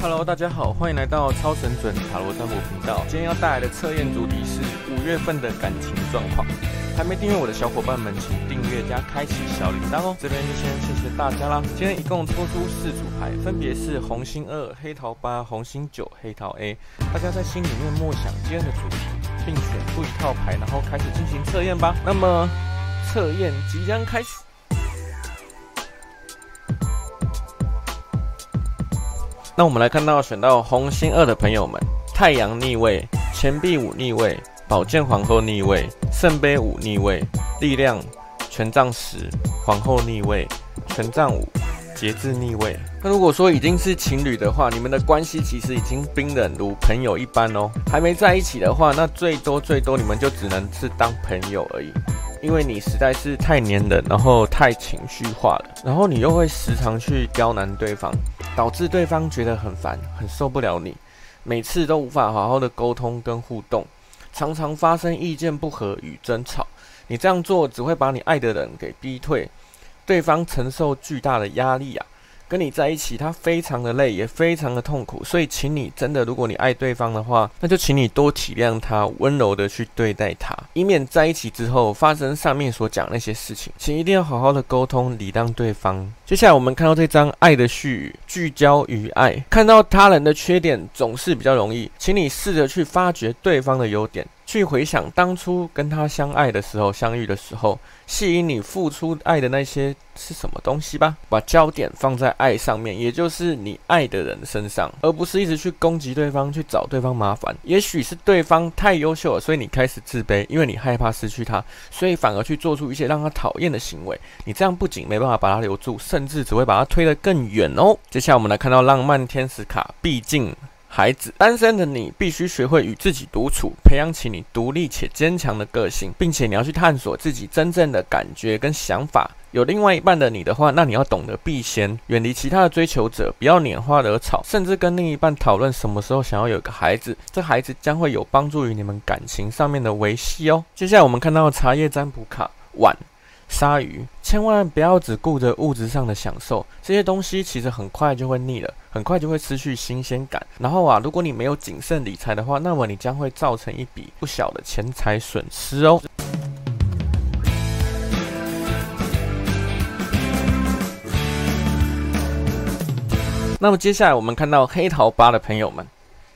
Hello，大家好，欢迎来到超神准塔罗占卜频道。今天要带来的测验主题是五月份的感情状况。还没订阅我的小伙伴们，请订阅加开启小铃铛哦。这边就先谢谢大家啦。今天一共抽出四组牌，分别是红心二、黑桃八、红心九、黑桃 A。大家在心里面默想今天的主题，并选出一套牌，然后开始进行测验吧。那么测验即将开始。那我们来看到选到红心二的朋友们，太阳逆位、钱币五逆位、宝剑皇后逆位、圣杯五逆位、力量、权杖十、皇后逆位、权杖五、节制逆位。那如果说已经是情侣的话，你们的关系其实已经冰冷如朋友一般哦。还没在一起的话，那最多最多你们就只能是当朋友而已。因为你实在是太黏人，然后太情绪化了，然后你又会时常去刁难对方，导致对方觉得很烦，很受不了你，每次都无法好好的沟通跟互动，常常发生意见不合与争吵。你这样做只会把你爱的人给逼退，对方承受巨大的压力啊。跟你在一起，他非常的累，也非常的痛苦，所以，请你真的，如果你爱对方的话，那就请你多体谅他，温柔的去对待他，以免在一起之后发生上面所讲那些事情。请一定要好好的沟通，礼让对方。接下来，我们看到这张爱的序语，聚焦于爱，看到他人的缺点总是比较容易，请你试着去发掘对方的优点。去回想当初跟他相爱的时候，相遇的时候，吸引你付出爱的那些是什么东西吧？把焦点放在爱上面，也就是你爱的人身上，而不是一直去攻击对方，去找对方麻烦。也许是对方太优秀了，所以你开始自卑，因为你害怕失去他，所以反而去做出一些让他讨厌的行为。你这样不仅没办法把他留住，甚至只会把他推得更远哦。接下来我们来看到浪漫天使卡，毕竟。孩子，单身的你必须学会与自己独处，培养起你独立且坚强的个性，并且你要去探索自己真正的感觉跟想法。有另外一半的你的话，那你要懂得避嫌，远离其他的追求者，不要拈花惹草，甚至跟另一半讨论什么时候想要有个孩子。这孩子将会有帮助于你们感情上面的维系哦。接下来我们看到茶叶占卜卡，碗。鲨鱼，千万不要只顾着物质上的享受，这些东西其实很快就会腻了，很快就会失去新鲜感。然后啊，如果你没有谨慎理财的话，那么你将会造成一笔不小的钱财损失哦。那么接下来我们看到黑桃八的朋友们。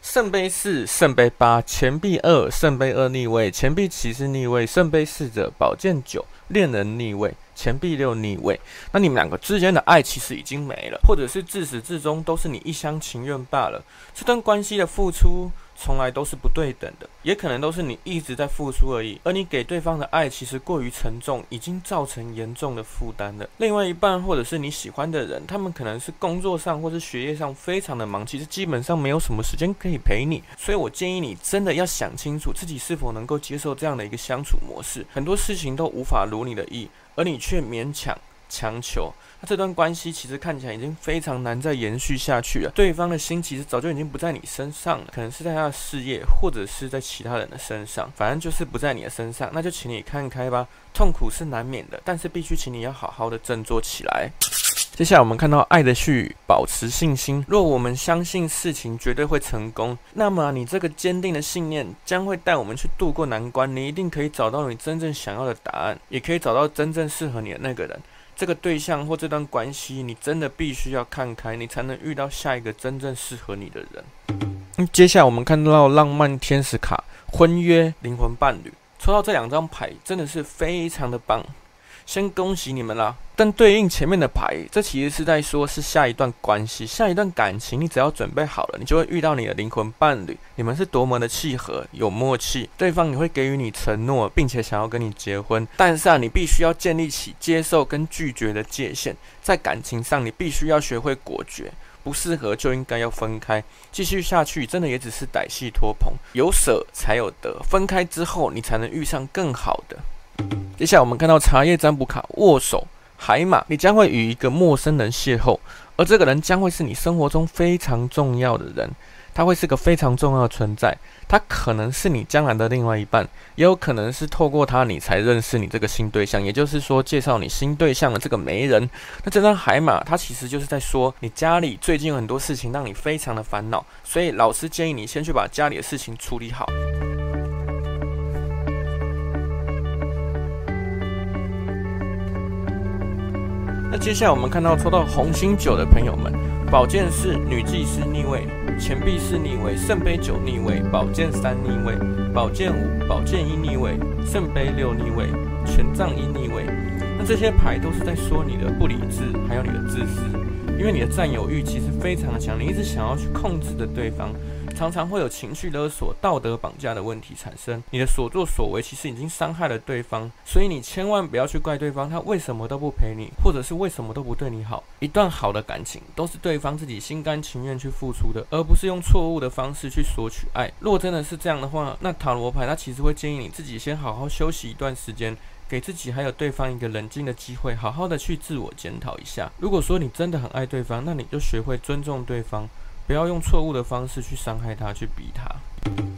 圣杯四、圣杯八、钱币二、圣杯二逆位、钱币骑士逆位、圣杯侍者、宝剑九、恋人逆位、钱币六逆位。那你们两个之间的爱其实已经没了，或者是自始至终都是你一厢情愿罢了。这段关系的付出。从来都是不对等的，也可能都是你一直在付出而已，而你给对方的爱其实过于沉重，已经造成严重的负担了。另外一半或者是你喜欢的人，他们可能是工作上或是学业上非常的忙，其实基本上没有什么时间可以陪你。所以我建议你真的要想清楚自己是否能够接受这样的一个相处模式。很多事情都无法如你的意，而你却勉强。强求，那这段关系其实看起来已经非常难再延续下去了。对方的心其实早就已经不在你身上了，可能是在他的事业，或者是在其他人的身上，反正就是不在你的身上。那就请你看开吧，痛苦是难免的，但是必须请你要好好的振作起来。接下来我们看到爱的絮语，保持信心。若我们相信事情绝对会成功，那么你这个坚定的信念将会带我们去度过难关。你一定可以找到你真正想要的答案，也可以找到真正适合你的那个人。这个对象或这段关系，你真的必须要看开，你才能遇到下一个真正适合你的人。嗯，接下来我们看到浪漫天使卡，婚约灵魂伴侣，抽到这两张牌真的是非常的棒。先恭喜你们啦！但对应前面的牌，这其实是在说，是下一段关系、下一段感情。你只要准备好了，你就会遇到你的灵魂伴侣。你们是多么的契合、有默契，对方也会给予你承诺，并且想要跟你结婚。但是啊，你必须要建立起接受跟拒绝的界限。在感情上，你必须要学会果决，不适合就应该要分开。继续下去，真的也只是歹戏拖棚。有舍才有得，分开之后，你才能遇上更好的。接下来我们看到茶叶占卜卡握手海马，你将会与一个陌生人邂逅，而这个人将会是你生活中非常重要的人。他会是个非常重要的存在。他可能是你将来的另外一半，也有可能是透过他你才认识你这个新对象。也就是说，介绍你新对象的这个媒人。那这张海马，它其实就是在说你家里最近有很多事情让你非常的烦恼，所以老师建议你先去把家里的事情处理好。那接下来我们看到抽到红心九的朋友们，宝剑四女祭司逆位，钱币四逆位，圣杯九逆位，宝剑三逆位，宝剑五，宝剑一逆位，圣杯六逆位，权杖一逆位。那这些牌都是在说你的不理智，还有你的自私，因为你的占有欲其实非常的强，你一直想要去控制着对方。常常会有情绪勒索、道德绑架的问题产生。你的所作所为其实已经伤害了对方，所以你千万不要去怪对方，他为什么都不陪你，或者是为什么都不对你好。一段好的感情都是对方自己心甘情愿去付出的，而不是用错误的方式去索取爱。如果真的是这样的话，那塔罗牌它其实会建议你自己先好好休息一段时间，给自己还有对方一个冷静的机会，好好的去自我检讨一下。如果说你真的很爱对方，那你就学会尊重对方。不要用错误的方式去伤害他，去逼他。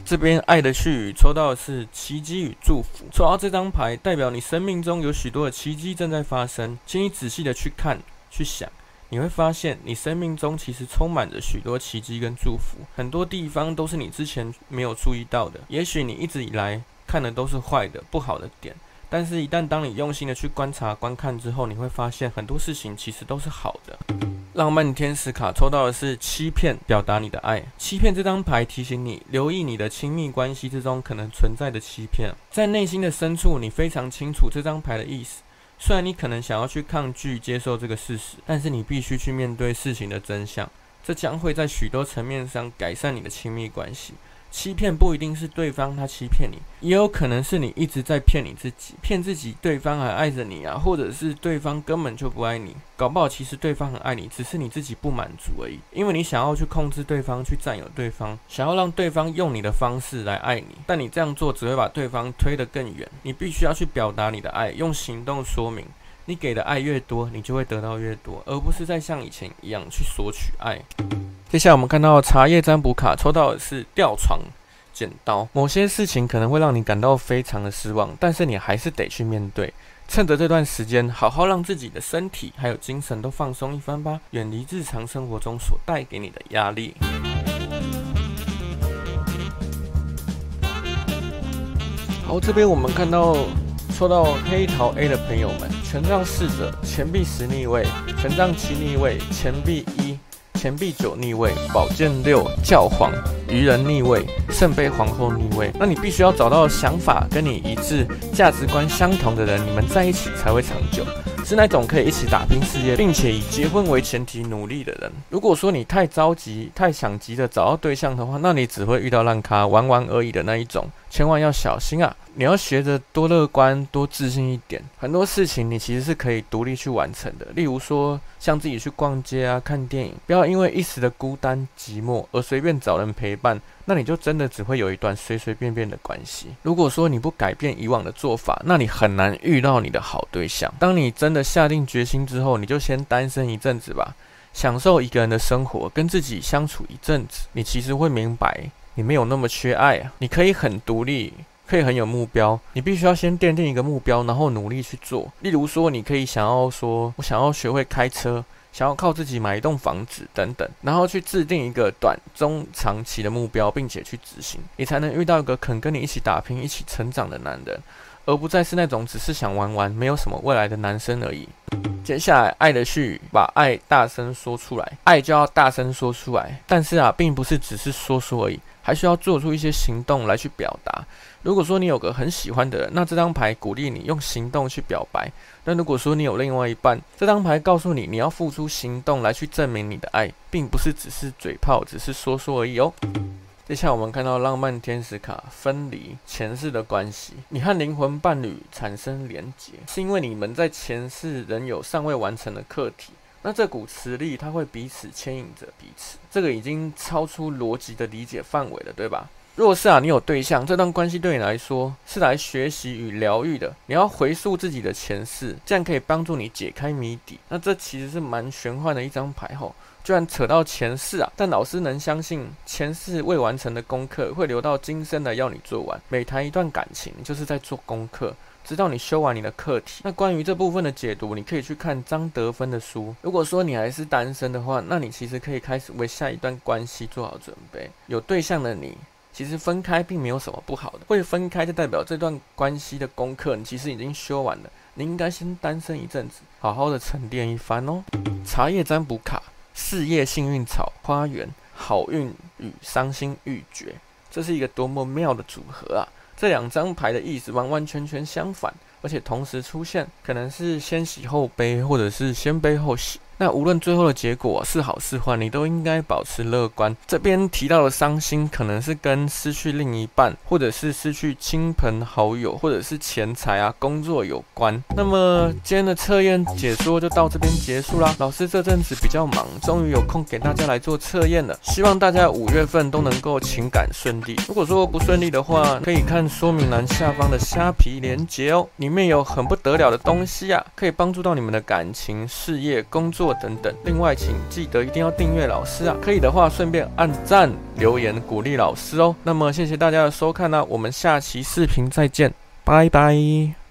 这边爱的序语抽到的是奇迹与祝福，抽到这张牌代表你生命中有许多的奇迹正在发生，请你仔细的去看、去想，你会发现你生命中其实充满着许多奇迹跟祝福，很多地方都是你之前没有注意到的。也许你一直以来看的都是坏的、不好的点。但是，一旦当你用心的去观察、观看之后，你会发现很多事情其实都是好的。浪漫天使卡抽到的是欺骗，表达你的爱。欺骗这张牌提醒你，留意你的亲密关系之中可能存在的欺骗。在内心的深处，你非常清楚这张牌的意思。虽然你可能想要去抗拒接受这个事实，但是你必须去面对事情的真相。这将会在许多层面上改善你的亲密关系。欺骗不一定是对方他欺骗你，也有可能是你一直在骗你自己，骗自己对方还爱着你啊，或者是对方根本就不爱你，搞不好其实对方很爱你，只是你自己不满足而已。因为你想要去控制对方，去占有对方，想要让对方用你的方式来爱你，但你这样做只会把对方推得更远。你必须要去表达你的爱，用行动说明。你给的爱越多，你就会得到越多，而不是再像以前一样去索取爱。接下来我们看到茶叶占卜卡抽到的是吊床剪刀。某些事情可能会让你感到非常的失望，但是你还是得去面对。趁着这段时间，好好让自己的身体还有精神都放松一番吧，远离日常生活中所带给你的压力。好，这边我们看到。抽到黑桃 A 的朋友们，权杖侍者、钱币十逆位、权杖七逆位、钱币一、钱币九逆位、宝剑六、教皇、愚人逆位、圣杯皇后逆位。那你必须要找到想法跟你一致、价值观相同的人，你们在一起才会长久。是那种可以一起打拼事业，并且以结婚为前提努力的人。如果说你太着急、太想急着找到对象的话，那你只会遇到烂咖、玩玩而已的那一种。千万要小心啊！你要学着多乐观、多自信一点。很多事情你其实是可以独立去完成的。例如说，像自己去逛街啊、看电影，不要因为一时的孤单寂寞而随便找人陪伴，那你就真的只会有一段随随便便的关系。如果说你不改变以往的做法，那你很难遇到你的好对象。当你真的下定决心之后，你就先单身一阵子吧，享受一个人的生活，跟自己相处一阵子，你其实会明白。你没有那么缺爱啊，你可以很独立，可以很有目标。你必须要先奠定一个目标，然后努力去做。例如说，你可以想要说，我想要学会开车，想要靠自己买一栋房子等等，然后去制定一个短、中、长期的目标，并且去执行，你才能遇到一个肯跟你一起打拼、一起成长的男人，而不再是那种只是想玩玩、没有什么未来的男生而已。接下来，爱的序语，把爱大声说出来，爱就要大声说出来。但是啊，并不是只是说说而已。还需要做出一些行动来去表达。如果说你有个很喜欢的人，那这张牌鼓励你用行动去表白。但如果说你有另外一半，这张牌告诉你你要付出行动来去证明你的爱，并不是只是嘴炮，只是说说而已哦。接下来我们看到浪漫天使卡，分离前世的关系，你和灵魂伴侣产生连结，是因为你们在前世仍有尚未完成的课题。那这股磁力，它会彼此牵引着彼此，这个已经超出逻辑的理解范围了，对吧？若是啊，你有对象，这段关系对你来说是来学习与疗愈的。你要回溯自己的前世，这样可以帮助你解开谜底。那这其实是蛮玄幻的一张牌吼。居然扯到前世啊！但老师能相信前世未完成的功课会留到今生来要你做完。每谈一段感情，就是在做功课，直到你修完你的课题。那关于这部分的解读，你可以去看张德芬的书。如果说你还是单身的话，那你其实可以开始为下一段关系做好准备。有对象的你，其实分开并没有什么不好的。会分开就代表这段关系的功课你其实已经修完了。你应该先单身一阵子，好好的沉淀一番哦。茶叶占卜卡。事业幸运草花园，好运与伤心欲绝，这是一个多么妙的组合啊！这两张牌的意思完完全全相反，而且同时出现，可能是先喜后悲，或者是先悲后喜。那无论最后的结果是好是坏，你都应该保持乐观。这边提到的伤心，可能是跟失去另一半，或者是失去亲朋好友，或者是钱财啊、工作有关。那么今天的测验解说就到这边结束啦。老师这阵子比较忙，终于有空给大家来做测验了。希望大家五月份都能够情感顺利。如果说不顺利的话，可以看说明栏下方的虾皮连结哦，里面有很不得了的东西啊，可以帮助到你们的感情、事业、工作。等等，另外请记得一定要订阅老师啊，可以的话顺便按赞、留言鼓励老师哦。那么谢谢大家的收看呢，我们下期视频再见，拜拜。